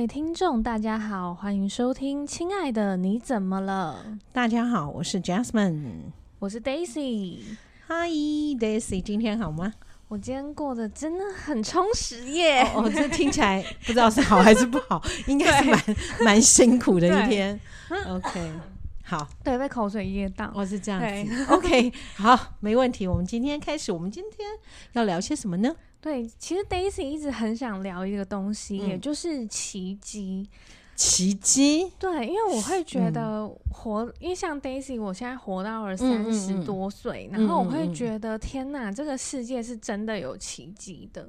位听众，大家好，欢迎收听《亲爱的你怎么了》。大家好，我是 Jasmine，我是 Daisy。Hi，Daisy，今天好吗？我今天过得真的很充实耶。哦，这听起来不知道是好还是不好，应该是蛮蛮辛苦的一天。OK，好，对，被口水噎到。我、哦、是这样子。OK，好，没问题。我们今天开始，我们今天要聊些什么呢？对，其实 Daisy 一直很想聊一个东西，嗯、也就是奇迹。奇迹？对，因为我会觉得活，嗯、因为像 Daisy，我现在活到了三十多岁，然后我会觉得，天哪，这个世界是真的有奇迹的。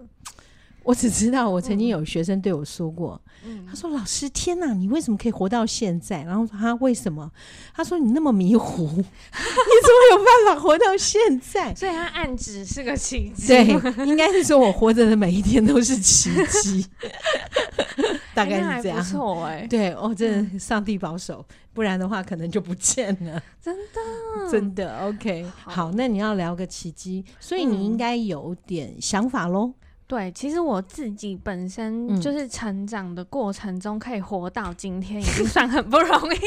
我只知道，我曾经有学生对我说过，嗯、他说：“老师，天哪，你为什么可以活到现在？”然后他为什么？他说：“你那么迷糊，你怎么有办法活到现在？”所以他暗指是个奇迹。对，应该是说我活着的每一天都是奇迹，大概是这样。不错哎，对哦，真的上帝保守，不然的话可能就不见了。真的，真的 OK 好。好，那你要聊个奇迹，所以你应该有点想法喽。对，其实我自己本身就是成长的过程中，可以活到今天，已经算很不容易。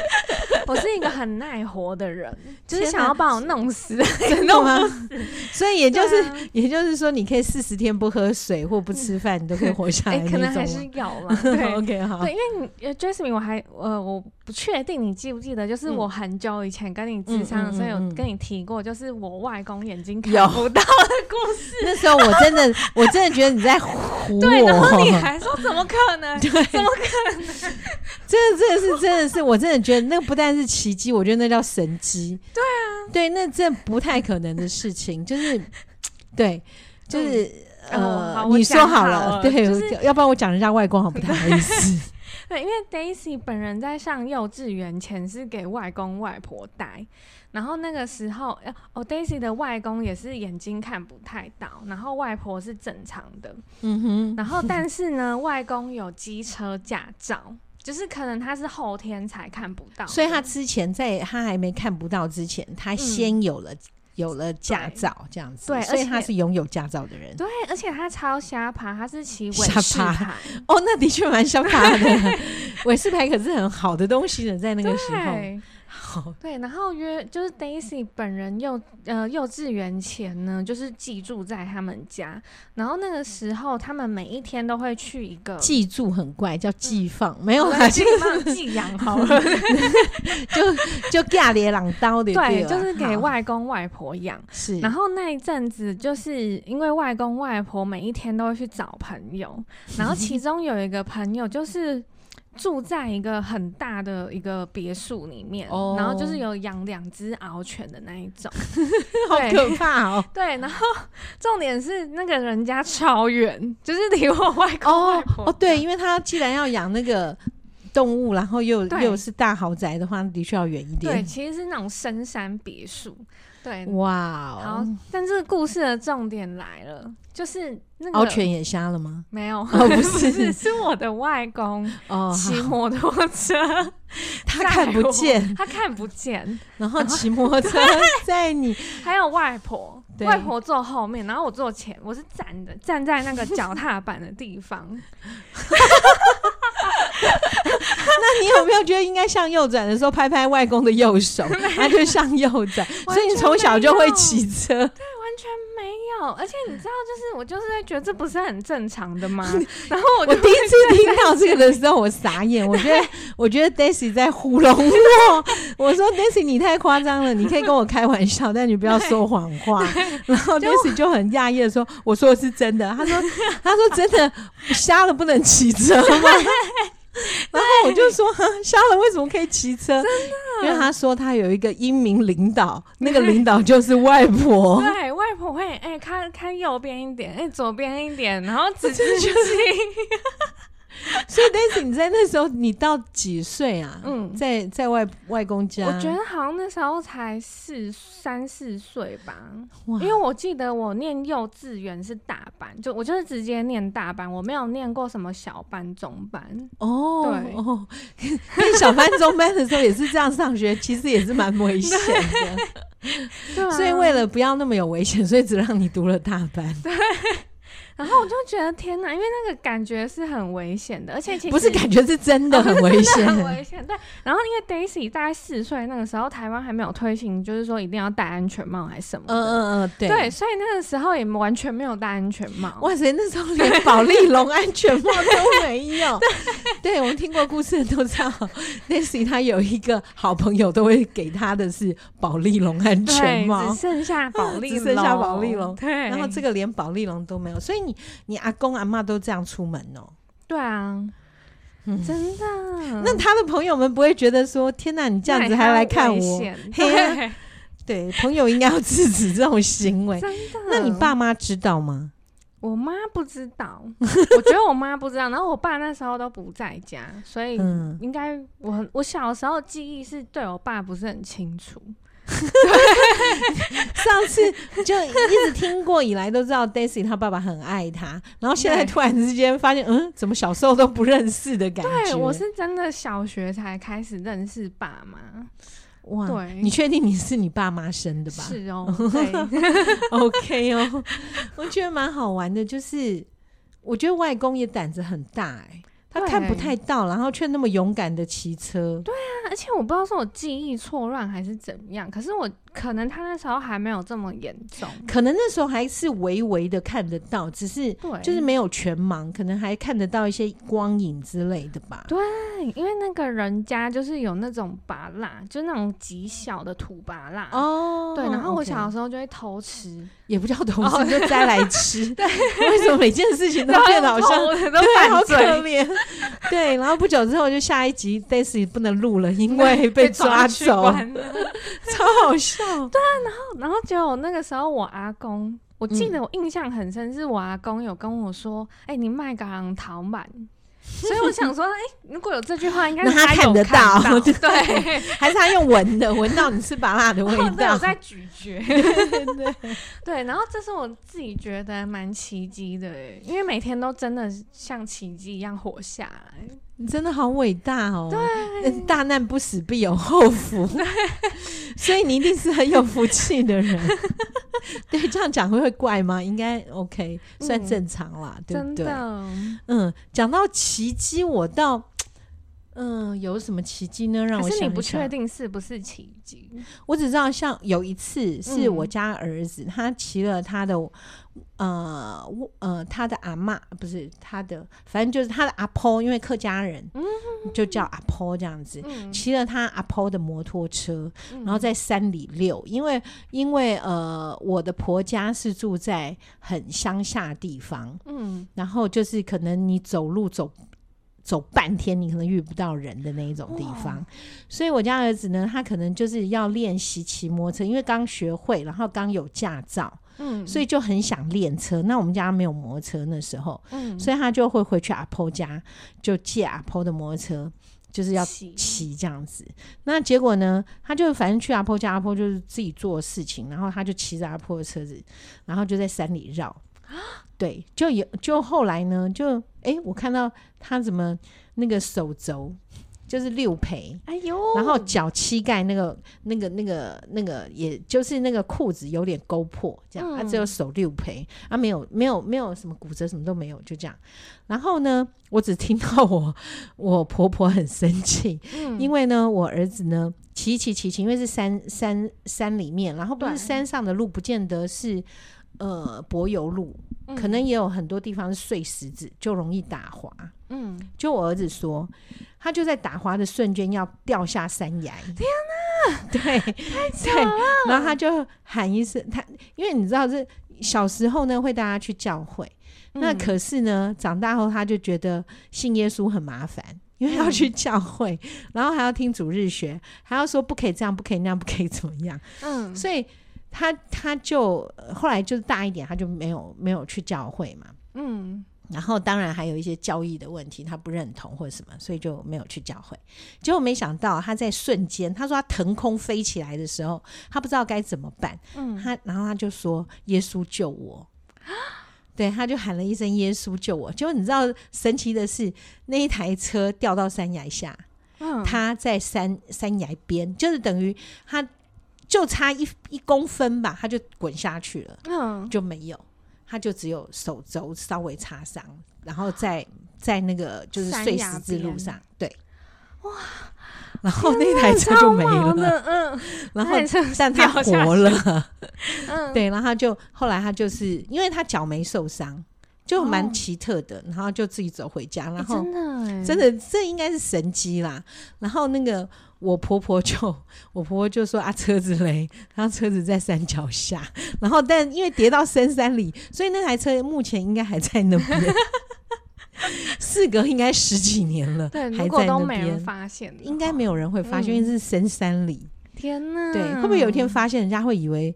我是一个很耐活的人，就是想要把我弄死，弄死？所以也就是，啊、也就是说，你可以四十天不喝水或不吃饭，你都可以活下来、欸。可能还是要嘛。对，OK，好。对，因为你 Jasmine，我还呃，我不确定你记不记得，就是我很久以前跟你智商的时候，有跟你提过，就是我外公眼睛看不到的故事。那时候我真的。我真的觉得你在唬我，对，然后你还说怎么可能？对，怎么可能？真的，真的是，真的是，我真的觉得那不但是奇迹，我觉得那叫神迹。对啊，对，那这不太可能的事情，就是，对，就是、嗯、呃、哦，你说好了，好了对、就是，要不然我讲人家外公好不太好意思。对，因为 Daisy 本人在上幼稚园前是给外公外婆带。然后那个时候，哦，Daisy 的外公也是眼睛看不太到，然后外婆是正常的，嗯哼。然后但是呢，外公有机车驾照，就是可能他是后天才看不到，所以他之前在他还没看不到之前，他先有了、嗯、有了驾照这样子，对，所以他是拥有驾照的人，对，而且他超瞎爬，他是骑尾士牌，哦，那的确蛮瞎爬的，尾士牌可是很好的东西呢，在那个时候。对，然后约就是 Daisy 本人幼呃幼稚园前呢，就是寄住在他们家，然后那个时候他们每一天都会去一个寄住很怪，叫寄放，嗯、没有寄放寄养 好了，就就嫁给朗刀的，对，就是给外公外婆养。是，然后那一阵子就是因为外公外婆每一天都会去找朋友，然后其 中有一个朋友就是。住在一个很大的一个别墅里面，oh. 然后就是有养两只獒犬的那一种，好可怕哦。对，然后重点是那个人家超远，就是离我外公外婆。哦，对，因为他既然要养那个动物，然后又又是大豪宅的话，的确要远一点。对，其实是那种深山别墅。对，哇、wow，好，但这个故事的重点来了，就是那个獒犬也瞎了吗？没有，哦，不是，是，是我的外公哦，骑摩托车，他看不见，他看不见，然后骑摩托车 载你，还有外婆，外婆坐后面，然后我坐前，我是站的，站在那个脚踏板的地方。那你有没有觉得应该向右转的时候拍拍外公的右手，他就向右转？所以你从小就会骑车？而且你知道，就是我就是在觉得这不是很正常的吗？然后我我第一次听到这个的时候，我傻眼。我觉得我觉得 Daisy 在糊弄我。我说 Daisy 你太夸张了，你可以跟我开玩笑，但你不要说谎话。然后 Daisy 就很讶异的说：“我说的是真的。”他说：“他说真的瞎了不能骑车吗？” 然后我就说：“哈，瞎了为什么可以骑车？”真的，因为他说他有一个英明领导，那个领导就是外婆。对，外婆会哎，看看右边一点，哎，左边一点，然后直接就 行。所以，Daisy，你在那时候，你到几岁啊？嗯，在在外外公家，我觉得好像那时候才四三四岁吧。因为我记得我念幼稚园是大班，就我就是直接念大班，我没有念过什么小班、中班。哦，对哦，念小班、中班的时候也是这样上学，其实也是蛮危险的。对，所以为了不要那么有危险，所以只让你读了大班。对。然后我就觉得天哪，因为那个感觉是很危险的，而且其实不是感觉是真的 很危险，很危险。对，然后因为 Daisy 大概四岁那个时候，台湾还没有推行，就是说一定要戴安全帽还是什么的。嗯嗯嗯，对。对，所以那个时候也完全没有戴安全帽。哇塞，那时候连保丽龙安全帽都没有。对，对，我们听过故事的都知道，Daisy 他有一个好朋友，都会给他的是保丽龙安全帽，只剩下保丽龙，只剩下保丽 龙。对，然后这个连保丽龙都没有，所以你你阿公阿妈都这样出门哦？对啊，嗯、真的。那他的朋友们不会觉得说：“天哪，你这样子还来看我？”对，对，朋友应该要制止这种行为。真的？那你爸妈知道吗？我妈不知道，我觉得我妈不知道。然后我爸那时候都不在家，所以应该我我小时候记忆是对我爸不是很清楚。上次就一直听过以来都知道 Daisy 他爸爸很爱他，然后现在突然之间发现，嗯，怎么小时候都不认识的感觉？对，我是真的小学才开始认识爸妈。哇，对，你确定你是你爸妈生的吧？是哦，，OK 哦，我觉得蛮好玩的，就是我觉得外公也胆子很大哎、欸。他看不太到，然后却那么勇敢的骑车。对啊，而且我不知道是我记忆错乱还是怎样，可是我可能他那时候还没有这么严重，可能那时候还是微微的看得到，只是就是没有全盲，可能还看得到一些光影之类的吧。对，因为那个人家就是有那种拔蜡，就那种极小的土拔蜡哦。对，然后我小的时候就会偷吃。也不叫偷吃，就摘来吃。对，为什么每件事情都变得好像都对，好可怜。对，然后不久之后就下一集 Daisy 不能录了，因为 被抓走，超好笑。对啊，然后然后结果那个时候我阿公，我记得我印象很深，是我阿公有跟我说：“哎，你卖个人头鳗。”所以我想说，哎、欸，如果有这句话，应该是他，他看得到，对，还是他用闻的闻到你吃麻辣的味道，我在咀嚼，对。对对，对。然后这是我自己觉得蛮奇迹的，因为每天都真的像奇迹一样活下来。你真的好伟大哦！对，大难不死必有后福，所以你一定是很有福气的人。对，这样讲会会怪吗？应该 OK，算正常啦，嗯、对不对？嗯，讲到奇迹，我倒。嗯，有什么奇迹呢？让我想想，可是你不确定是不是奇迹。我只知道，像有一次是我家儿子，嗯、他骑了他的呃呃他的阿妈，不是他的，反正就是他的阿婆，因为客家人，嗯、就叫阿婆这样子，骑、嗯、了他阿婆的摩托车，嗯、然后在山里溜，因为因为呃我的婆家是住在很乡下地方，嗯，然后就是可能你走路走。走半天，你可能遇不到人的那一种地方，所以我家儿子呢，他可能就是要练习骑摩托车，因为刚学会，然后刚有驾照，嗯，所以就很想练车。那我们家没有摩托车那时候，嗯，所以他就会回去阿婆家，就借阿婆的摩托车，就是要骑这样子。那结果呢，他就反正去阿婆家，阿婆就是自己做事情，然后他就骑着阿婆的车子，然后就在山里绕。对，就有就后来呢，就哎，我看到他怎么那个手肘就是六陪，哎呦，然后脚膝盖那个那个那个那个，也就是那个裤子有点勾破，这样，他只有手六陪，啊，没有没有没有什么骨折，什么都没有，就这样。然后呢，我只听到我我婆婆很生气，嗯，因为呢，我儿子呢骑骑骑骑，因为是山山山里面，然后不是山上的路，不见得是。呃，柏油路，可能也有很多地方是碎石子，就容易打滑。嗯，就我儿子说，他就在打滑的瞬间要掉下山崖。天哪，对，太。然后他就喊一声，他因为你知道，这小时候呢会带他去教会，嗯、那可是呢长大后他就觉得信耶稣很麻烦，因为要去教会，嗯、然后还要听主日学，还要说不可以这样，不可以那样，不可以怎么样。嗯，所以。他他就后来就是大一点，他就没有没有去教会嘛，嗯，然后当然还有一些教义的问题，他不认同或者什么，所以就没有去教会。结果没想到他在瞬间，他说他腾空飞起来的时候，他不知道该怎么办，嗯，他然后他就说耶稣救我，对，他就喊了一声耶稣救我。结果你知道神奇的是，那一台车掉到山崖下，嗯，他在山山崖边，就是等于他。就差一一公分吧，他就滚下去了，嗯，就没有。他就只有手肘稍微擦伤，然后在在那个就是碎石之路上，对，哇，然后那台车就没了，嗯，然后但他活了，嗯，对，然后他就后来他就是因为他脚没受伤。就蛮奇特的，然后就自己走回家，然后真的真的这应该是神机啦。然后那个我婆婆就 我婆婆就说啊，车子嘞，然后车子在山脚下，然后但因为跌到深山里，所以那台车目前应该还在那边。事隔应该十几年了，对，还在那边发现，应该没有人会发现，因为是深山里。天哪，对，会不会有一天发现，人家会以为？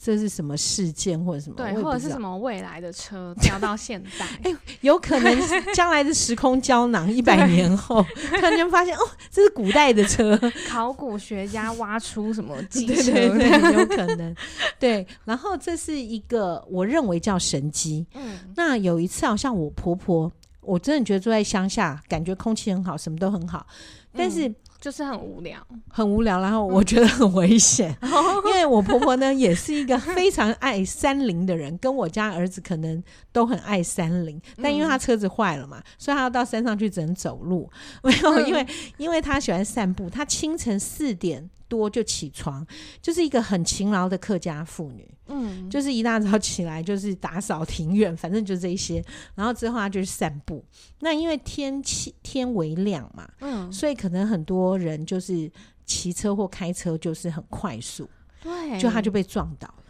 这是什么事件或者什么？对，或者是什么未来的车调到现代？哎、欸，有可能 将来的时空胶囊，一百年后 突然间发现哦，这是古代的车。考古学家挖出什么机车？对对对，有可能。对，然后这是一个我认为叫神机。嗯，那有一次好像我婆婆，我真的觉得住在乡下，感觉空气很好，什么都很好，但是。嗯就是很无聊，很无聊，然后我觉得很危险，嗯、因为我婆婆呢也是一个非常爱山林的人，跟我家儿子可能都很爱山林，但因为他车子坏了嘛，所以他要到山上去只能走路，没有，因为因为他喜欢散步，他清晨四点多就起床，就是一个很勤劳的客家妇女。嗯，就是一大早起来就是打扫庭院，反正就这些。然后之后他就是散步。那因为天气天微亮嘛，嗯，所以可能很多人就是骑车或开车就是很快速，对，就他就被撞倒了。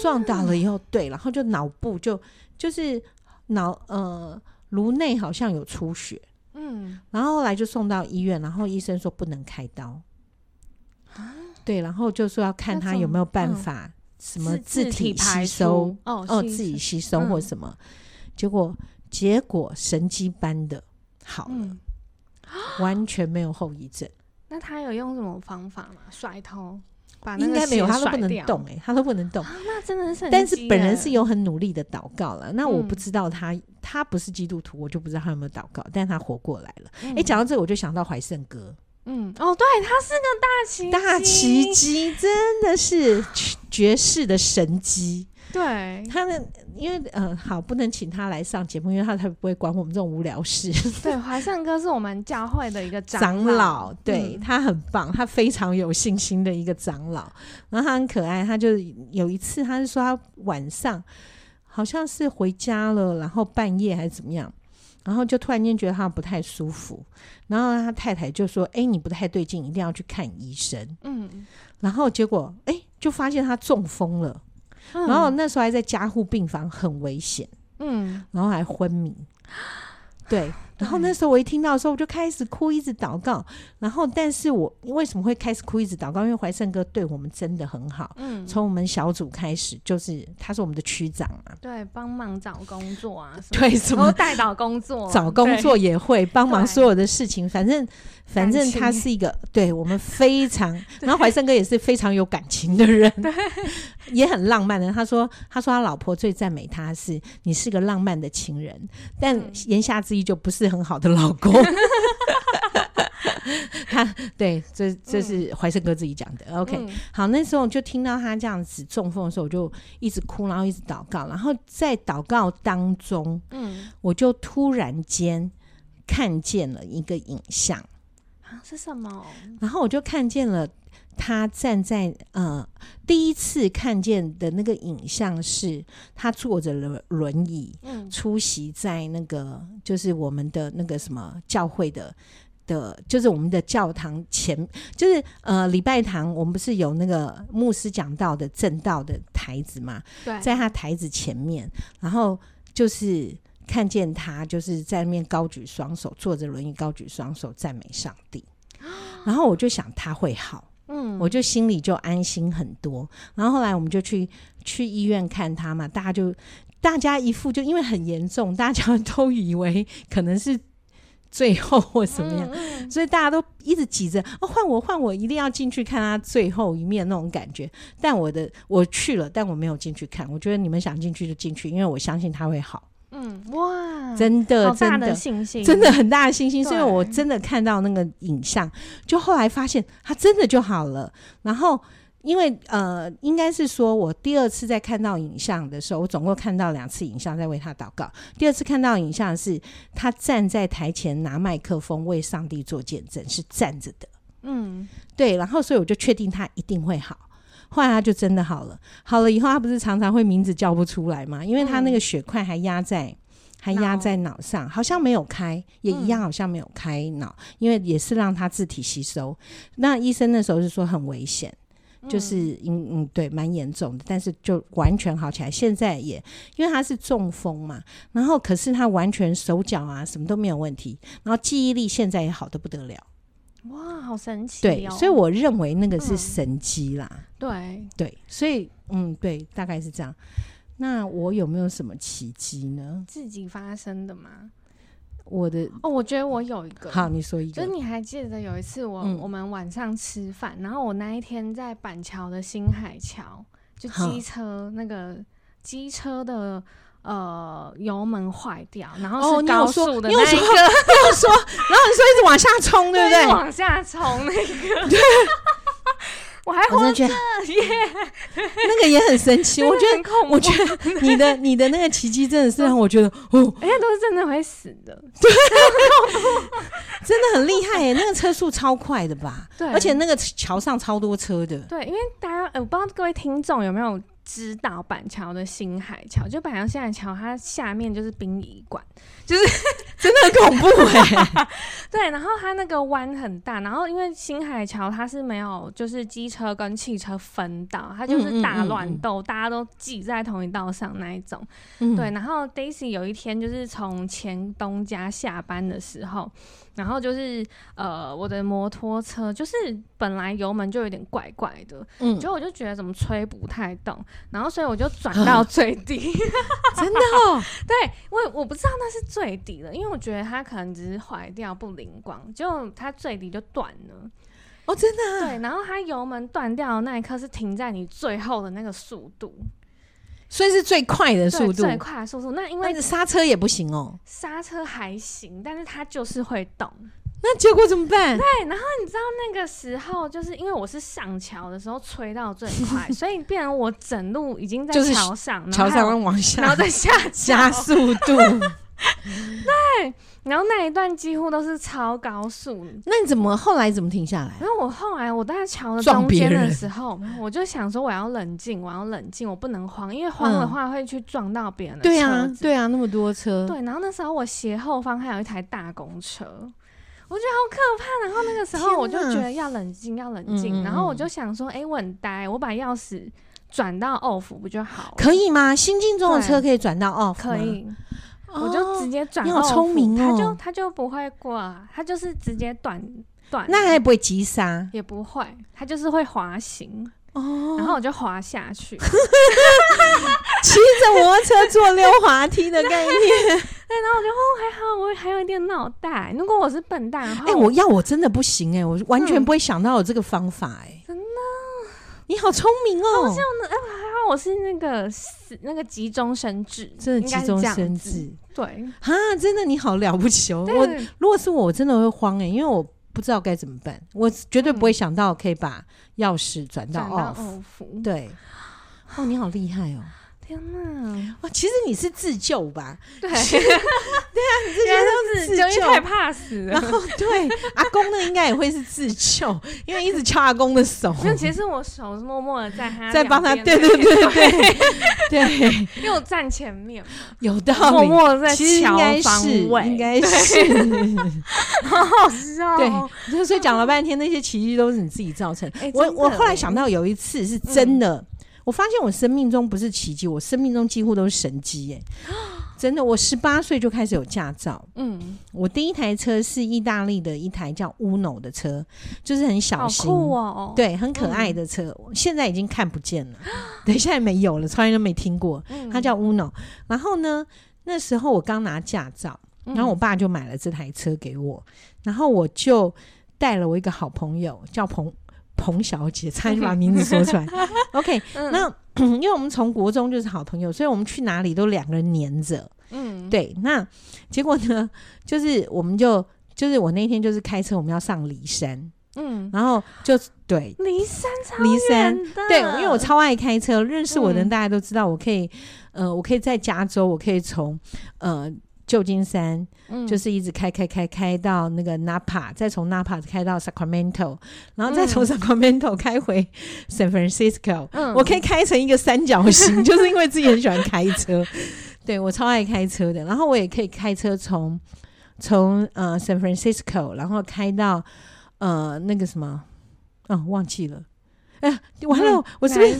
撞倒了以后，对，然后就脑部就就是脑呃颅内好像有出血，嗯，然后后来就送到医院，然后医生说不能开刀，啊，对，然后就说要看他有没有办法。什么自体吸收哦哦，自己吸收或什么，结果结果神迹般的好了，完全没有后遗症。那他有用什么方法吗？甩头？应该没有，他都不能动哎，他都不能动。那真的是，但是本人是有很努力的祷告了。那我不知道他，他不是基督徒，我就不知道他有没有祷告。但他活过来了。哎，讲到这个，我就想到怀圣哥。嗯，哦，对，他是个大奇大奇迹，真的是绝世的神机。对，他的因为呃，好不能请他来上节目，因为他才不会管我们这种无聊事。对，华盛哥是我们教会的一个长老，长老对、嗯、他很棒，他非常有信心的一个长老。然后他很可爱，他就有一次，他是说他晚上好像是回家了，然后半夜还是怎么样。然后就突然间觉得他不太舒服，然后他太太就说：“哎，你不太对劲，一定要去看医生。”嗯，然后结果哎，就发现他中风了，嗯、然后那时候还在加护病房，很危险。嗯，然后还昏迷。对。然后那时候我一听到的时候，我就开始哭，一直祷告。然后，但是我为什么会开始哭，一直祷告？因为怀胜哥对我们真的很好。嗯，从我们小组开始，就是他是我们的区长啊。对，帮忙找工作啊，对，什么代导工作，找工作也会帮忙所有的事情。反正，反正他是一个对我们非常。然后怀胜哥也是非常有感情的人，对，也很浪漫的。他说，他说他老婆最赞美他是你是个浪漫的情人，但言下之意就不是。很好的老公，他对，这这是怀生哥自己讲的。OK，嗯，好，那时候就听到他这样子中风的时候，我就一直哭，然后一直祷告，然后在祷告当中，嗯，我就突然间看见了一个影像啊，是什么？然后我就看见了。他站在呃，第一次看见的那个影像是他坐着轮轮椅，嗯，出席在那个就是我们的那个什么教会的的，就是我们的教堂前，就是呃礼拜堂，我们不是有那个牧师讲道的正道的台子嘛？对，在他台子前面，然后就是看见他就是在那边高举双手，坐着轮椅高举双手赞美上帝，然后我就想他会好。嗯，我就心里就安心很多。然后后来我们就去去医院看他嘛，大家就大家一副就因为很严重，大家都以为可能是最后或怎么样，嗯嗯、所以大家都一直挤着哦，换我换我，一定要进去看他最后一面那种感觉。但我的我去了，但我没有进去看。我觉得你们想进去就进去，因为我相信他会好。嗯，哇，真的，真的信心，真的很大的信心。所以我真的看到那个影像，就后来发现他真的就好了。然后因为呃，应该是说我第二次在看到影像的时候，我总共看到两次影像在为他祷告。第二次看到影像是他站在台前拿麦克风为上帝做见证，是站着的。嗯，对。然后所以我就确定他一定会好。后来他就真的好了。好了以后，他不是常常会名字叫不出来吗？因为他那个血块还压在、嗯、还压在脑上，好像没有开，也一样好像没有开脑，嗯、因为也是让他自体吸收。那医生那时候是说很危险。就是嗯嗯对，蛮严重的，但是就完全好起来。现在也因为他是中风嘛，然后可是他完全手脚啊什么都没有问题，然后记忆力现在也好的不得了。哇，好神奇！对，所以我认为那个是神机啦。嗯、对对，所以嗯对，大概是这样。那我有没有什么奇迹呢？自己发生的吗？我的哦，我觉得我有一个。好，你说一个。就是你还记得有一次我，我、嗯、我们晚上吃饭，然后我那一天在板桥的新海桥，就机车那个机车的呃油门坏掉，然后是高速的那一个，哦、你有说，然后你说一直往下冲，对不对？往下冲那个。对 我还活着耶，那个也很神奇。我觉得，我觉得你的你的那个奇迹真的是让我觉得，哦，人家都是真的会死的，对，真的很厉害耶。那个车速超快的吧？对，而且那个桥上超多车的。对，因为大家，呃，我不知道各位听众有没有。知道板桥的新海桥，就板桥新海桥，它下面就是殡仪馆，就是 真的很恐怖哎、欸。对，然后它那个弯很大，然后因为新海桥它是没有就是机车跟汽车分道，它就是大乱斗，嗯嗯嗯嗯大家都挤在同一道上那一种。嗯、对，然后 Daisy 有一天就是从前东家下班的时候。然后就是呃，我的摩托车就是本来油门就有点怪怪的，嗯，结果我就觉得怎么吹不太动，然后所以我就转到最低，真的哦，对，我我不知道那是最低的，因为我觉得它可能只是坏掉不灵光，就它最低就断了，哦，真的，啊，对，然后它油门断掉的那一刻是停在你最后的那个速度。所以是最快的速度，最快的速度。那因为刹车也不行哦，刹车还行，但是它就是会动。那结果怎么办？对，然后你知道那个时候，就是因为我是上桥的时候吹到最快，所以变成我整路已经在桥上，桥上往下，然后再下加速度。对。然后那一段几乎都是超高速，那你怎么后来怎么停下来？然后我后来我在桥的中间的时候，我就想说我要冷静，我要冷静，我不能慌，因为慌的话会去撞到别人的车子。对啊，对啊，那么多车。对，然后那时候我斜后方还有一台大公车，我觉得好可怕。然后那个时候我就觉得要冷静，要冷静。然后我就想说，哎，我很呆，我把钥匙转到 off 不就好了？可以吗？新进中的车可以转到 off？可以。我就直接转，你好聪明哦！他就他就不会挂，他就是直接短短，那他也不会急刹，也不会，他就是会滑行哦。然后我就滑下去，骑着摩托车坐溜滑梯的概念。对，然后我就哦还好，我还有一点脑袋。如果我是笨蛋的话，哎，我要我真的不行哎，我完全不会想到有这个方法哎，真的。你好聪明哦！好像呢，我是那个那个急中生智，真的急中生智。对啊，真的你好了不起哦！我如果是我，我真的会慌哎，因为我不知道该怎么办，我绝对不会想到可以把钥匙转到 off。对，哦，你好厉害哦！天呐！哇，其实你是自救吧？对，对啊，你这些都是自救，因为太怕死了。然后对阿公呢，应该也会是自救，因为一直敲阿公的手。那其实我手是默默的在他在帮他，对对对对 对，因为我站前面嘛，有道理，默默的在敲方位，应该是，好好笑。对，所以讲了半天，那些奇迹都是你自己造成。我我后来想到有一次是真的。我发现我生命中不是奇迹，我生命中几乎都是神迹耶！真的，我十八岁就开始有驾照。嗯，我第一台车是意大利的一台叫 Uno 的车，就是很小型，哦，对，很可爱的车。嗯、现在已经看不见了，等一下也没有了，从来都没听过。它叫 Uno。然后呢，那时候我刚拿驾照，然后我爸就买了这台车给我，然后我就带了我一个好朋友叫彭。彭小姐，差点把名字说出来。OK，、嗯、那 因为我们从国中就是好朋友，所以我们去哪里都两个人黏着。嗯，对。那结果呢，就是我们就就是我那天就是开车，我们要上骊山。嗯，然后就对骊山超骊山对，因为我超爱开车，认识我的人大家都知道，我可以、嗯、呃，我可以在加州，我可以从呃。旧金山、嗯、就是一直开开开开到那个 Napa，再从 Napa 开到 Sacramento，然后再从 Sacramento 开回 San Francisco、嗯。我可以开成一个三角形，就是因为自己很喜欢开车。对，我超爱开车的，然后我也可以开车从从呃 San Francisco，然后开到呃那个什么，哦忘记了。哎、欸，完了，嗯、我是不是？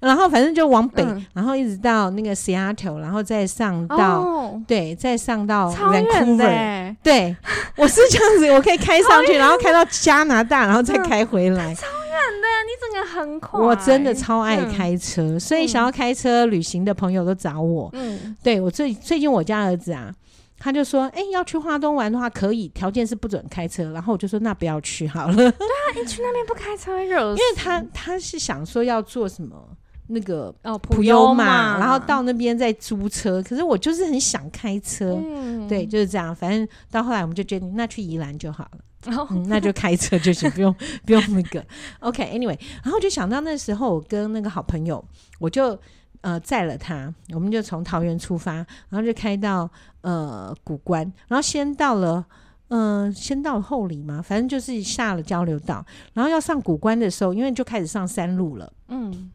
然后反正就往北、嗯，然后一直到那个 Seattle，然后再上到、哦、对，再上到 Vancouver。对，我是这样子，我可以开上去，然后开到加拿大，然后再开回来。嗯、超远的，你整个很快。我真的超爱开车，嗯、所以想要开车旅行的朋友都找我。嗯，对我最最近我家儿子啊。他就说：“哎、欸，要去花东玩的话，可以，条件是不准开车。”然后我就说：“那不要去好了。”对啊，你去那边不开车热，因为他他是想说要做什么那个哦普悠嘛，然后到那边再租车。可是我就是很想开车，嗯、对，就是这样。反正到后来我们就决定，那去宜兰就好了、哦嗯，那就开车就行，不用 不用那个。OK，Anyway，、okay, 然后就想到那时候我跟那个好朋友，我就。呃，载了他，我们就从桃园出发，然后就开到呃古关，然后先到了，嗯、呃，先到了后里嘛，反正就是下了交流道，然后要上古关的时候，因为就开始上山路了，嗯，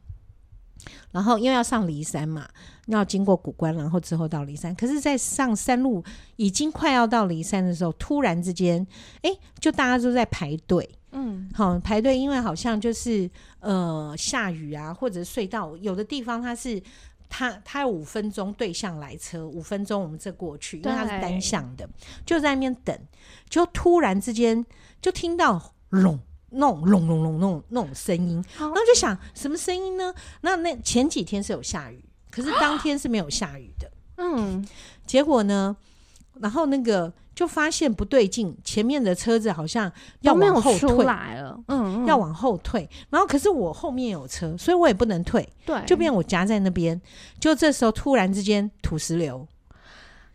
然后因为要上骊山嘛，要经过古关，然后之后到骊山，可是，在上山路已经快要到骊山的时候，突然之间，哎，就大家都在排队。嗯，好排队，因为好像就是呃下雨啊，或者隧道有的地方它是它它有五分钟对向来车，五分钟我们这过去，因为它是单向的，就在那边等，就突然之间就听到隆那种隆隆隆那种那种声音，然后就想什么声音呢？那那前几天是有下雨，可是当天是没有下雨的，嗯，结果呢，然后那个。就发现不对劲，前面的车子好像要往后退来了，嗯，嗯，要往后退。然后可是我后面有车，所以我也不能退，对，就变我夹在那边。就这时候突然之间土石流，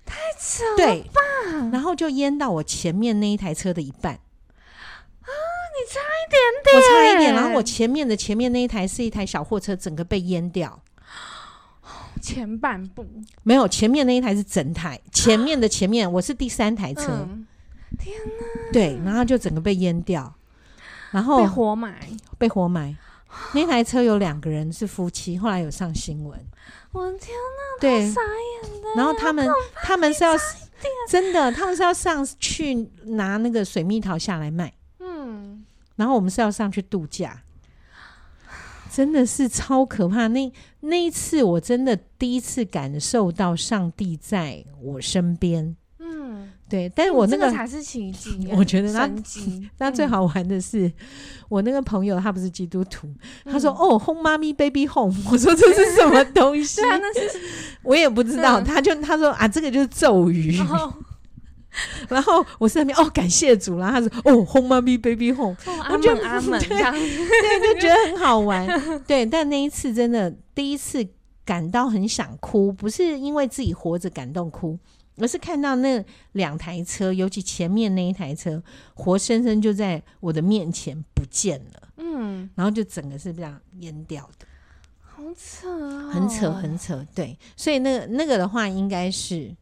太扯了然后就淹到我前面那一台车的一半。啊，你差一点点，我差一点。然后我前面的前面那一台是一台小货车，整个被淹掉。前半部没有，前面那一台是整台，前面的前面，我是第三台车。嗯、天哪！对，然后就整个被淹掉，然后被活埋，被活埋。那台车有两个人是夫妻，后来有上新闻。我的天哪！对，傻眼的。然后他们他们是要真的，他们是要上去拿那个水蜜桃下来卖。嗯，然后我们是要上去度假。真的是超可怕！那那一次，我真的第一次感受到上帝在我身边。嗯，对，但是我那个、嗯这个、才是奇迹。我觉得那 那最好玩的是、嗯，我那个朋友他不是基督徒，嗯、他说：“哦，Home Mommy Baby Home。”我说：“这是什么东西？”啊、那是我也不知道。他就他说：“啊，这个就是咒语。哦” 然后我是那边哦，感谢主，然后他说哦，Home Mommy Baby Home，我就阿门 对，就觉得很好玩，对。但那一次真的第一次感到很想哭，不是因为自己活着感动哭，而是看到那两台车，尤其前面那一台车，活生生就在我的面前不见了，嗯，然后就整个是这样淹掉的，好扯哦，很扯很扯，对。所以那个那个的话，应该是。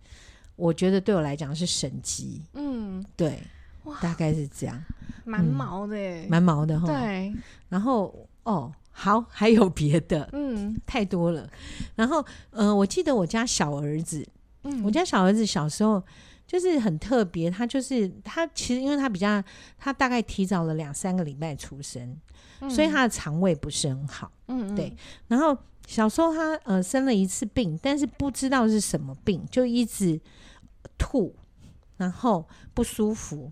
我觉得对我来讲是神迹，嗯，对，大概是这样，蛮毛的，蛮毛的哈。对，然后哦，好，还有别的，嗯，太多了。然后，嗯、呃，我记得我家小儿子，嗯，我家小儿子小时候就是很特别，他就是他其实因为他比较，他大概提早了两三个礼拜出生，嗯，所以他的肠胃不是很好，嗯，对。然后小时候他呃生了一次病，但是不知道是什么病，就一直。吐，然后不舒服，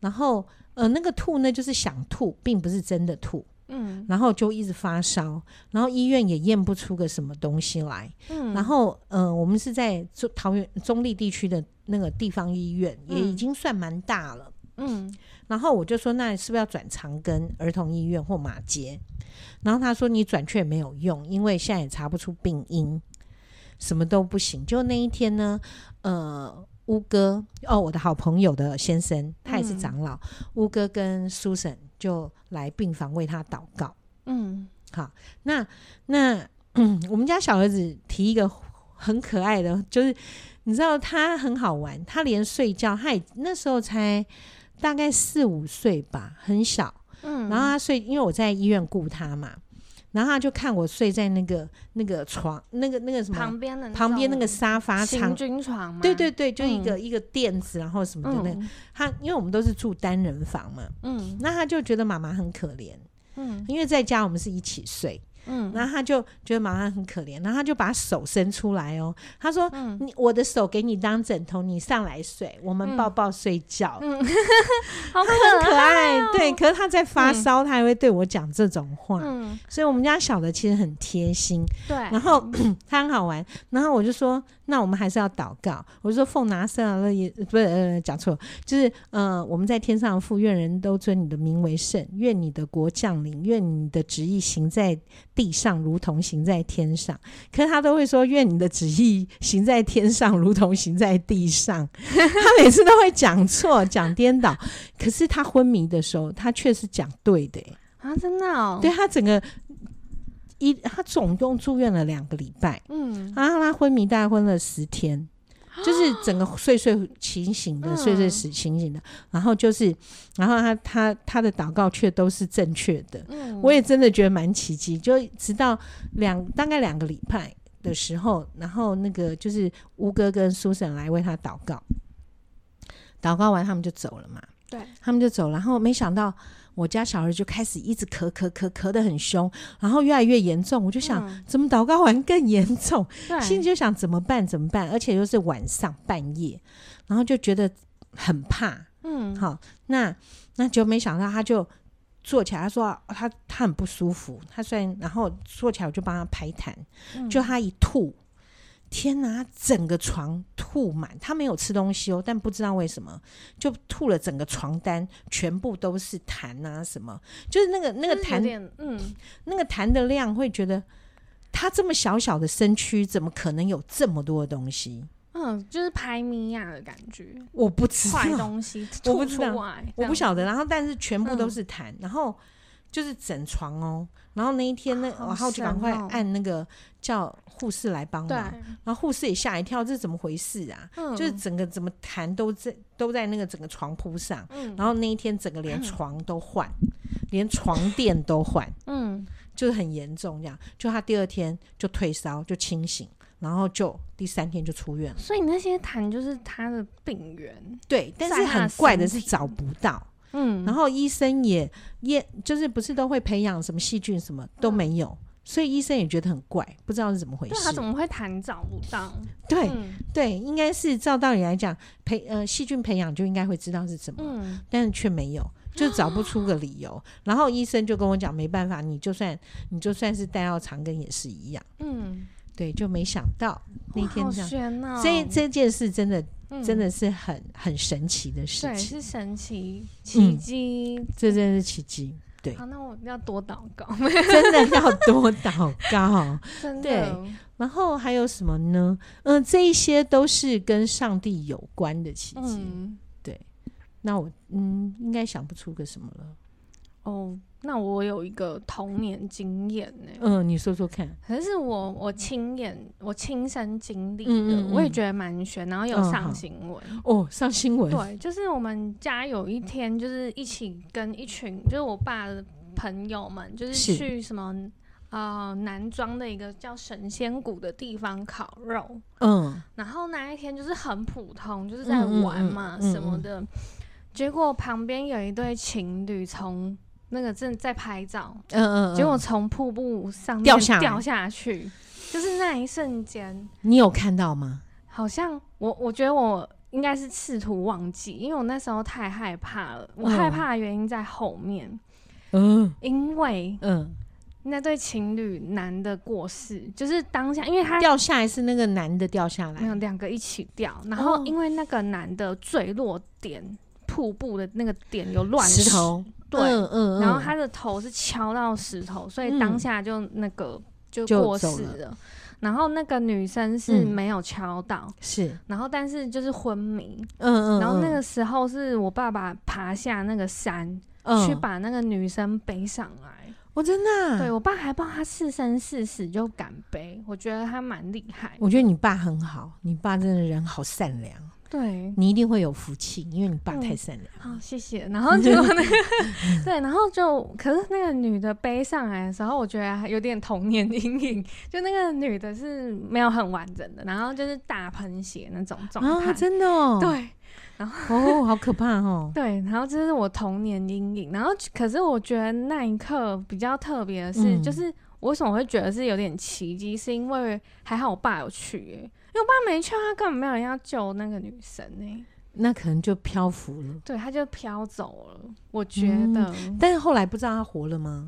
然后呃，那个吐呢，就是想吐，并不是真的吐，嗯，然后就一直发烧，然后医院也验不出个什么东西来，嗯，然后呃，我们是在中桃园中立地区的那个地方医院，也已经算蛮大了，嗯，然后我就说，那是不是要转长庚儿童医院或马偕？然后他说，你转去也没有用，因为现在也查不出病因，什么都不行。就那一天呢，呃。乌哥哦，我的好朋友的先生，他也是长老，乌、嗯、哥跟苏婶就来病房为他祷告。嗯，好，那那、嗯、我们家小儿子提一个很可爱的，就是你知道他很好玩，他连睡觉，他也那时候才大概四五岁吧，很小。嗯，然后他睡，因为我在医院顾他嘛。然后他就看我睡在那个那个床，那个那个什么旁边的旁边那个沙发长军床嘛，对对对，就一个、嗯、一个垫子，然后什么的那个。嗯、他因为我们都是住单人房嘛，嗯，那他就觉得妈妈很可怜，嗯，因为在家我们是一起睡。嗯，然后他就觉得妈妈很可怜，然后他就把手伸出来哦，他说：“嗯、你我的手给你当枕头，你上来睡，我们抱抱睡觉。嗯”嗯，好可爱，很可爱、哦。对，可是他在发烧，嗯、他还会对我讲这种话。嗯，所以我们家小的其实很贴心。对，然后 他很好玩，然后我就说。那我们还是要祷告。我说奉拿撒勒耶，不是呃讲错，就是呃我们在天上的父，愿人都尊你的名为圣，愿你的国降临，愿你的旨意行在地上，如同行在天上。可是他都会说愿你的旨意行在天上，如同行在地上。他每次都会讲错，讲颠倒。可是他昏迷的时候，他却是讲对的啊，真的哦。对他整个。一，他总共住院了两个礼拜，嗯，然后他昏迷大概昏了十天，就是整个睡睡清醒的，嗯、睡睡醒清醒的，然后就是，然后他他他的祷告却都是正确的，嗯，我也真的觉得蛮奇迹，就直到两大概两个礼拜的时候，然后那个就是吴哥跟苏婶来为他祷告，祷告完他们就走了嘛，对，他们就走，然后没想到。我家小孩就开始一直咳咳咳咳得很凶，然后越来越严重。我就想，嗯、怎么祷告完更严重？心里就想怎么办？怎么办？而且又是晚上半夜，然后就觉得很怕。嗯，好，那那就没想到，他就坐起来，他说他他很不舒服，他虽然然后坐起来，我就帮他排痰，嗯、就他一吐。天哪！整个床吐满，他没有吃东西哦，但不知道为什么就吐了整个床单，全部都是痰啊！什么？就是那个那个痰，嗯，那个痰的量会觉得他这么小小的身躯，怎么可能有这么多的东西？嗯，就是排米亚的感觉。我不知道坏东西吐出来，我不晓得。然后，但是全部都是痰，嗯、然后。就是整床哦，然后那一天呢，然后就赶快按那个叫护士来帮忙，然后护士也吓一跳，这是怎么回事啊？就是整个怎么痰都在都在那个整个床铺上，然后那一天整个连床都换，连床垫都换，嗯，就是很严重这样。就他第二天就退烧就清醒，然后就第三天就出院了。所以那些痰就是他的病源，对，但是很怪的是找不到。嗯，然后医生也也就是不是都会培养什么细菌，什么都没有，嗯、所以医生也觉得很怪，不知道是怎么回事。他怎么会痰找不到？对、嗯、对，应该是照道理来讲，培呃细菌培养就应该会知道是什么，嗯、但是却没有，就找不出个理由。啊、然后医生就跟我讲，没办法，你就算你就算是带到长根也是一样。嗯，对，就没想到那天这样，哦、这这件事真的。真的是很很神奇的事情，对，是神奇奇迹，这真是奇迹。对，好，那我要多祷告，真的要多祷告，真的。对，然后还有什么呢？嗯，这一些都是跟上帝有关的奇迹。对，那我嗯，应该想不出个什么了。哦。那我有一个童年经验呢，嗯，你说说看。可是我我亲眼我亲身经历的，嗯嗯嗯，我也觉得蛮悬，然后有上新闻。哦，哦，上新闻。对，就是我们家有一天，就是一起跟一群，就是我爸的朋友们，就是去什么是呃南庄的一个叫神仙谷的地方烤肉，嗯，然后那一天就是很普通，就是在玩嘛，什么的，结果旁边有一对情侣从。那个正在拍照，嗯嗯，结果从瀑布上面掉下掉下去，就是那一瞬间，你有看到吗？好像我我觉得我应该是试图忘记，因为我那时候太害怕了。我害怕的原因在后面，嗯，因为嗯，那对情侣男的过世，就是当下，因为他掉下来是那个男的掉下来，没有两个一起掉，然后因为那个男的坠落点瀑布的那个点有乱石头。对，嗯嗯，然后他的头是敲到石头，所以当下就那个就过世了。然后那个女生是没有敲到，嗯、是，然后但是就是昏迷，嗯，然后那个时候是我爸爸爬下那个山，嗯、去把那个女生背上来，我、哦、真的、啊，对我爸还帮他是生是死就敢背，我觉得他蛮厉害。我觉得你爸很好，你爸真的人好善良。对，你一定会有福气，因为你爸太善良。好、嗯哦，谢谢。然后就那个，对，然后就，可是那个女的背上来的时候，我觉得有点童年阴影。就那个女的是没有很完整的，然后就是大喷血那种状态、啊，真的哦。对，然后哦，好可怕哦。对，然后这是我童年阴影。然后，可是我觉得那一刻比较特别的是，嗯、就是我为什么会觉得是有点奇迹，是因为还好我爸有去耶。我爸没去，他根本没有人要救那个女生呢、欸。那可能就漂浮了。对，他就飘走了。我觉得，嗯、但是后来不知道他活了吗？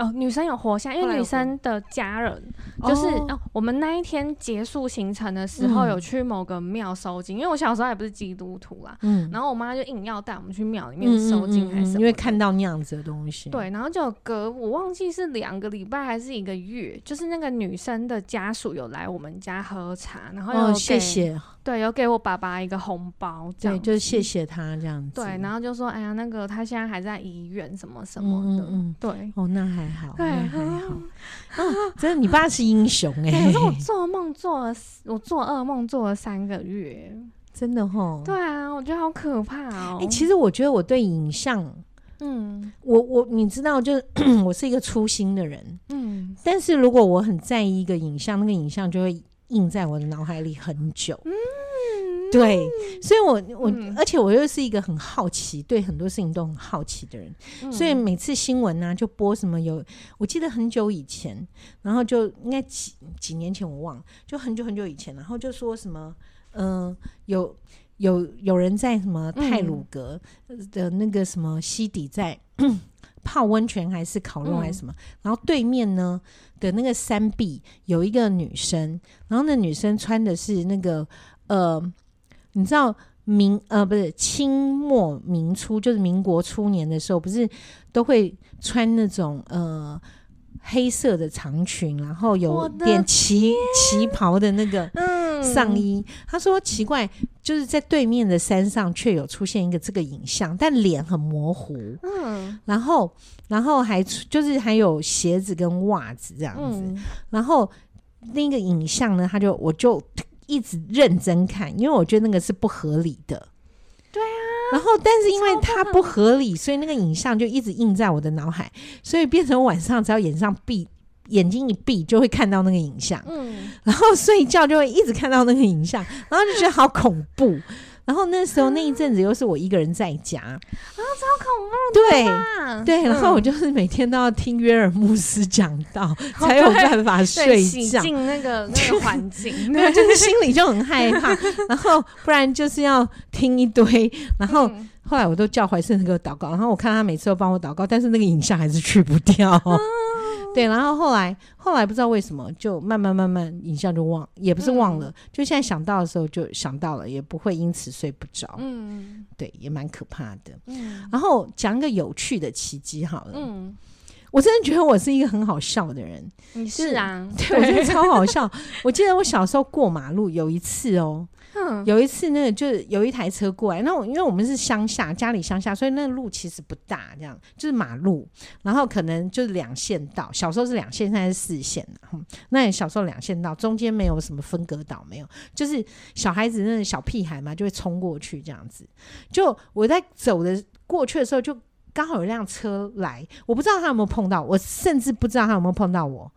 哦，女生有活下，因为女生的家人就是哦，哦，我们那一天结束行程的时候，有去某个庙收金，嗯、因为我小时候也不是基督徒啦，嗯，然后我妈就硬要带我们去庙里面收金，还是什么、嗯嗯嗯、因为看到那样子的东西，对，然后就隔我忘记是两个礼拜还是一个月，就是那个女生的家属有来我们家喝茶，然后有给、哦、谢谢。对，有给我爸爸一个红包，这样对，就是谢谢他这样。子。对，然后就说，哎呀，那个他现在还在医院，什么什么的。对，哦，那还好，对，那还好。啊，真的，你爸是英雄哎、欸。可是我做梦做了，我做噩梦做了三个月，真的齁。对啊，我觉得好可怕哦。哎、欸，其实我觉得我对影像，嗯，我我你知道，就是 我是一个粗心的人，嗯，但是如果我很在意一个影像，那个影像就会。印在我的脑海里很久，嗯，对，所以我我、嗯、而且我又是一个很好奇，对很多事情都很好奇的人，嗯、所以每次新闻呢、啊、就播什么有，我记得很久以前，然后就应该几几年前我忘了，就很久很久以前，然后就说什么，嗯、呃，有有有人在什么泰鲁阁的那个什么溪底在。嗯泡温泉还是烤肉还是什么？嗯、然后对面呢的那个山壁有一个女生，然后那女生穿的是那个呃，你知道明呃不是清末民初，就是民国初年的时候，不是都会穿那种呃黑色的长裙，然后有点旗旗袍的那个上衣。嗯、他说奇怪，就是在对面的山上却有出现一个这个影像，但脸很模糊。嗯，然后，然后还就是还有鞋子跟袜子这样子。嗯、然后那个影像呢，他就我就一直认真看，因为我觉得那个是不合理的。对啊。然后，但是因为它不合理，所以那个影像就一直印在我的脑海，所以变成晚上只要眼上闭。眼睛一闭就会看到那个影像，嗯，然后睡觉就会一直看到那个影像，然后就觉得好恐怖。然后那时候那一阵子又是我一个人在家，啊，超恐怖，对对。然后我就是每天都要听约尔牧师讲道，才有办法睡觉，进那个那个环境，对，就是心里就很害怕。然后不然就是要听一堆，然后后来我都叫怀圣哥祷告，然后我看他每次都帮我祷告，但是那个影像还是去不掉。对，然后后来后来不知道为什么，就慢慢慢慢影像就忘，也不是忘了，嗯、就现在想到的时候就想到了，也不会因此睡不着。嗯，对，也蛮可怕的。嗯，然后讲一个有趣的奇迹好了。嗯，我真的觉得我是一个很好笑的人。你是啊？对，我觉得超好笑。我记得我小时候过马路有一次哦。嗯、有一次，那个就是有一台车过来，那我因为我们是乡下，家里乡下，所以那个路其实不大，这样就是马路，然后可能就是两线道。小时候是两线，现在是四线，嗯、那小时候两线道中间没有什么分隔岛，没有，就是小孩子那个小屁孩嘛，就会冲过去这样子。就我在走的过去的时候，就刚好有辆车来，我不知道他有没有碰到我，甚至不知道他有没有碰到我。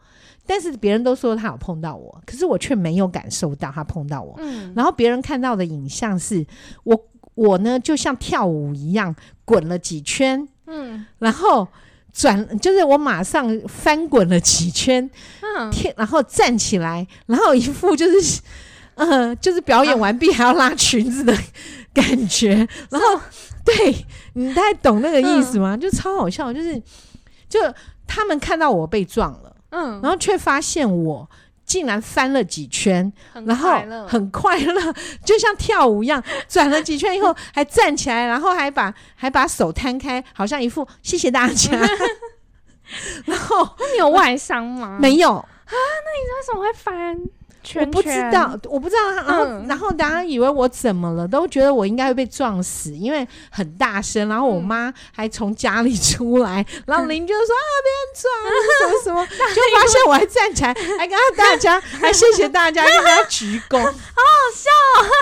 但是别人都说他有碰到我，可是我却没有感受到他碰到我。嗯，然后别人看到的影像是我，我呢就像跳舞一样滚了几圈，嗯，然后转，就是我马上翻滚了几圈，嗯，天，然后站起来，然后一副就是，呃，就是表演完毕还要拉裙子的感觉，啊、然后对，你大概懂那个意思吗？嗯、就超好笑，就是就他们看到我被撞了。嗯，然后却发现我竟然翻了几圈，然后很快乐，就像跳舞一样，转了几圈以后 还站起来，然后还把还把手摊开，好像一副谢谢大家。然后你有外伤吗？没有，啊，那你为什么会翻？圈圈我不知道，我不知道。然后，嗯、然后大家以为我怎么了，都觉得我应该会被撞死，因为很大声。然后我妈还从家里 出来，嗯、然后邻居就说：“啊，别人撞，什么什么。”就发现我还站起来，还跟大家，还谢谢大家，跟大家鞠躬，好好笑，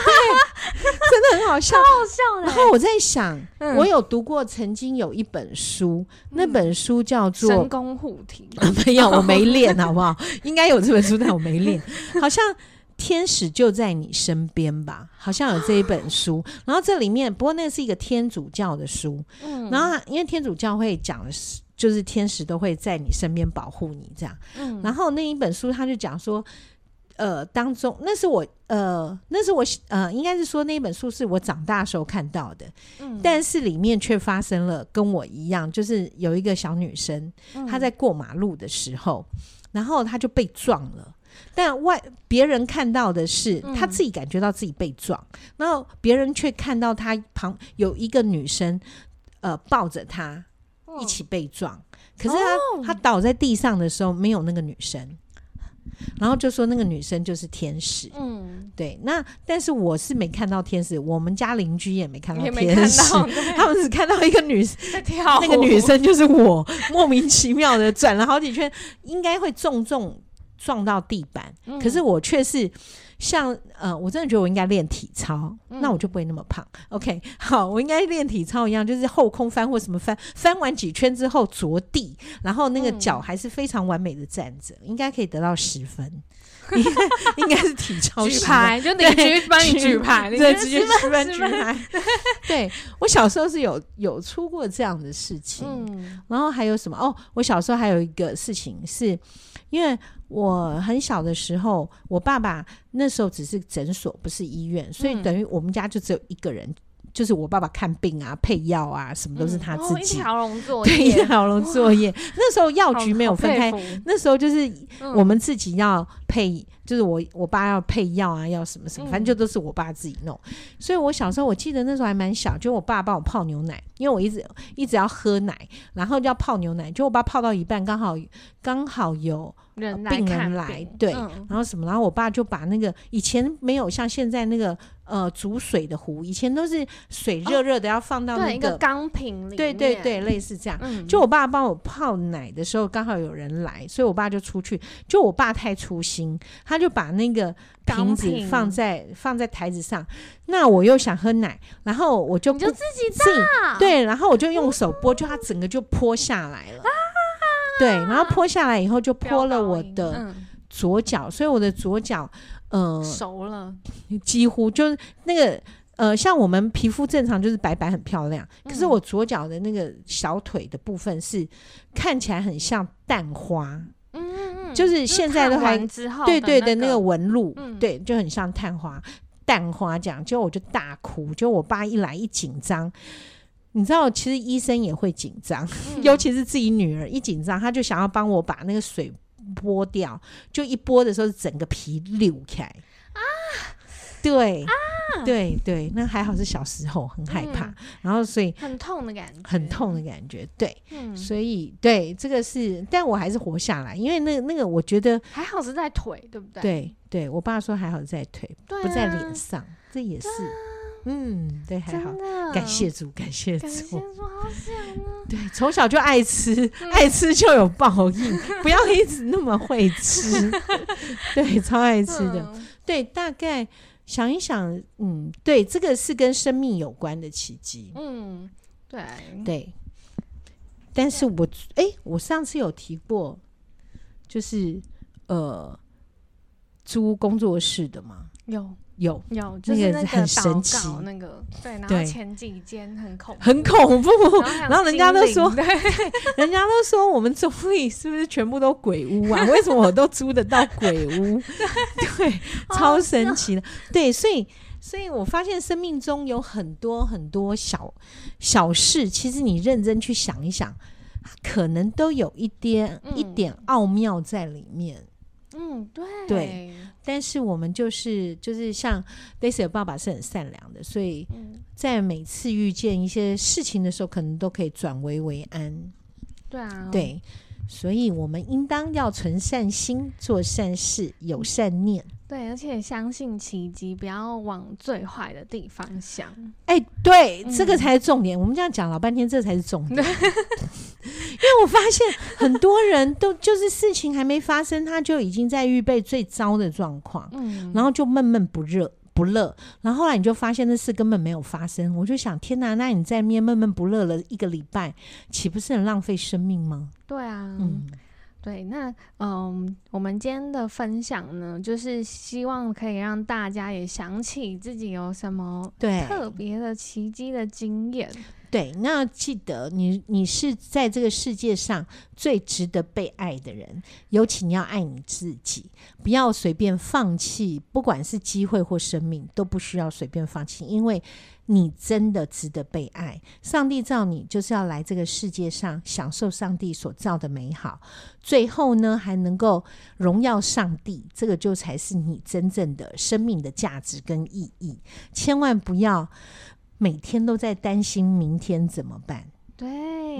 对，真的很好笑，好好笑。然后我在想，嗯、我有读过，曾经有一本书，那本书叫做《神功护体》，没有，我没练，好不好？应该有这本书，但我没练，好。像天使就在你身边吧，好像有这一本书。然后这里面，不过那是一个天主教的书。嗯，然后因为天主教会讲的是，就是天使都会在你身边保护你这样。嗯，然后那一本书他就讲说，呃，当中那是我呃，那是我呃，应该是说那一本书是我长大时候看到的。嗯，但是里面却发生了跟我一样，就是有一个小女生，她在过马路的时候，然后她就被撞了。但外别人看到的是他自己感觉到自己被撞，嗯、然后别人却看到他旁有一个女生，呃，抱着他一起被撞。哦、可是他、哦、他倒在地上的时候没有那个女生，然后就说那个女生就是天使。嗯，对。那但是我是没看到天使，我们家邻居也没看到天使，他们只看到一个女生在跳，那个女生就是我，莫名其妙的转了好几圈，应该会重重。撞到地板，嗯、可是我却是像呃，我真的觉得我应该练体操，嗯、那我就不会那么胖。OK，好，我应该练体操一样，就是后空翻或什么翻，翻完几圈之后着地，然后那个脚还是非常完美的站着，嗯、应该可以得到十分。应该应该是体操 举牌，就邻居帮你举牌，对，直接举牌举牌。对，我小时候是有有出过这样的事情，嗯，然后还有什么？哦，我小时候还有一个事情是，因为。我很小的时候，我爸爸那时候只是诊所，不是医院，所以等于我们家就只有一个人，就是我爸爸看病啊、配药啊，什么都是他自己。一条龙作业，对，一条龙作业。那时候药局没有分开，那时候就是我们自己要配。就是我我爸要配药啊，要什么什么，反正就都是我爸自己弄。嗯、所以我小时候我记得那时候还蛮小，就我爸帮我泡牛奶，因为我一直一直要喝奶，然后就要泡牛奶。就我爸泡到一半，刚好刚好有病人来，对，嗯、然后什么，然后我爸就把那个以前没有像现在那个。呃，煮水的壶，以前都是水热热的，要放到那个钢瓶里。对对对，类似这样。就我爸帮我泡奶的时候，刚好有人来，所以我爸就出去。就我爸太粗心，他就把那个瓶子放在放在台子上。那我又想喝奶，然后我就就自己倒。对，然后我就用手拨，就它整个就泼下来了。对，然后泼下来以后就泼了我的左脚，所以我的左脚。嗯，熟了，几乎就是那个呃，像我们皮肤正常就是白白很漂亮，嗯、可是我左脚的那个小腿的部分是看起来很像蛋花，嗯就是现在都还对对的那个纹路，嗯、对，就很像蛋花蛋花这样，就我就大哭，就我爸一来一紧张，你知道，其实医生也会紧张，嗯、尤其是自己女儿一紧张，他就想要帮我把那个水。剥掉，就一剥的时候，整个皮溜开啊！对啊，对对，那还好是小时候很害怕，嗯、然后所以很痛的感觉，很痛的感觉，对，嗯、所以对这个是，但我还是活下来，因为那那个我觉得还好是在腿，对不对？对对，我爸说还好是在腿，啊、不在脸上，这也是。嗯，对，还好，感谢主，感谢主，感谢主，好想啊。对，从小就爱吃，爱吃就有报应，不要一直那么会吃。对，超爱吃的。对，大概想一想，嗯，对，这个是跟生命有关的奇迹。嗯，对，对。但是我，哎，我上次有提过，就是呃，租工作室的吗？有。有有，就是那个很神奇，那个对，然后前几间很恐怖，很恐怖，然后 人家都说，人家都说我们中坜是不是全部都鬼屋啊？为什么我都租得到鬼屋？对，超神奇的，对，所以所以我发现生命中有很多很多小小事，其实你认真去想一想，可能都有一点一点奥妙在里面。嗯，对对，但是我们就是就是像 Daisy 的爸爸是很善良的，所以在每次遇见一些事情的时候，可能都可以转危为安。对啊，对，所以我们应当要存善心，做善事，有善念。对，而且相信奇迹，不要往最坏的地方想。哎、欸，对、嗯，这个才是重点。我们这样讲老半天，这才是重点。因为我发现很多人都就是事情还没发生，他就已经在预备最糟的状况，嗯，然后就闷闷不乐不乐。然后后来你就发现那事根本没有发生。我就想，天哪，那你在面闷闷不乐了一个礼拜，岂不是很浪费生命吗？对啊，嗯。对，那嗯，我们今天的分享呢，就是希望可以让大家也想起自己有什么对特别的奇迹的经验。对，那记得你你是在这个世界上最值得被爱的人，尤其你要爱你自己，不要随便放弃，不管是机会或生命，都不需要随便放弃，因为你真的值得被爱。上帝造你就是要来这个世界上享受上帝所造的美好，最后呢还能够荣耀上帝，这个就才是你真正的生命的价值跟意义。千万不要。每天都在担心明天怎么办？对，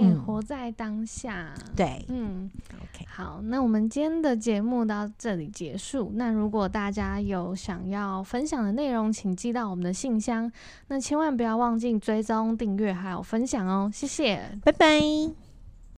嗯、活在当下。对，嗯，OK，好，那我们今天的节目到这里结束。那如果大家有想要分享的内容，请寄到我们的信箱。那千万不要忘记追踪、订阅还有分享哦，谢谢，拜拜。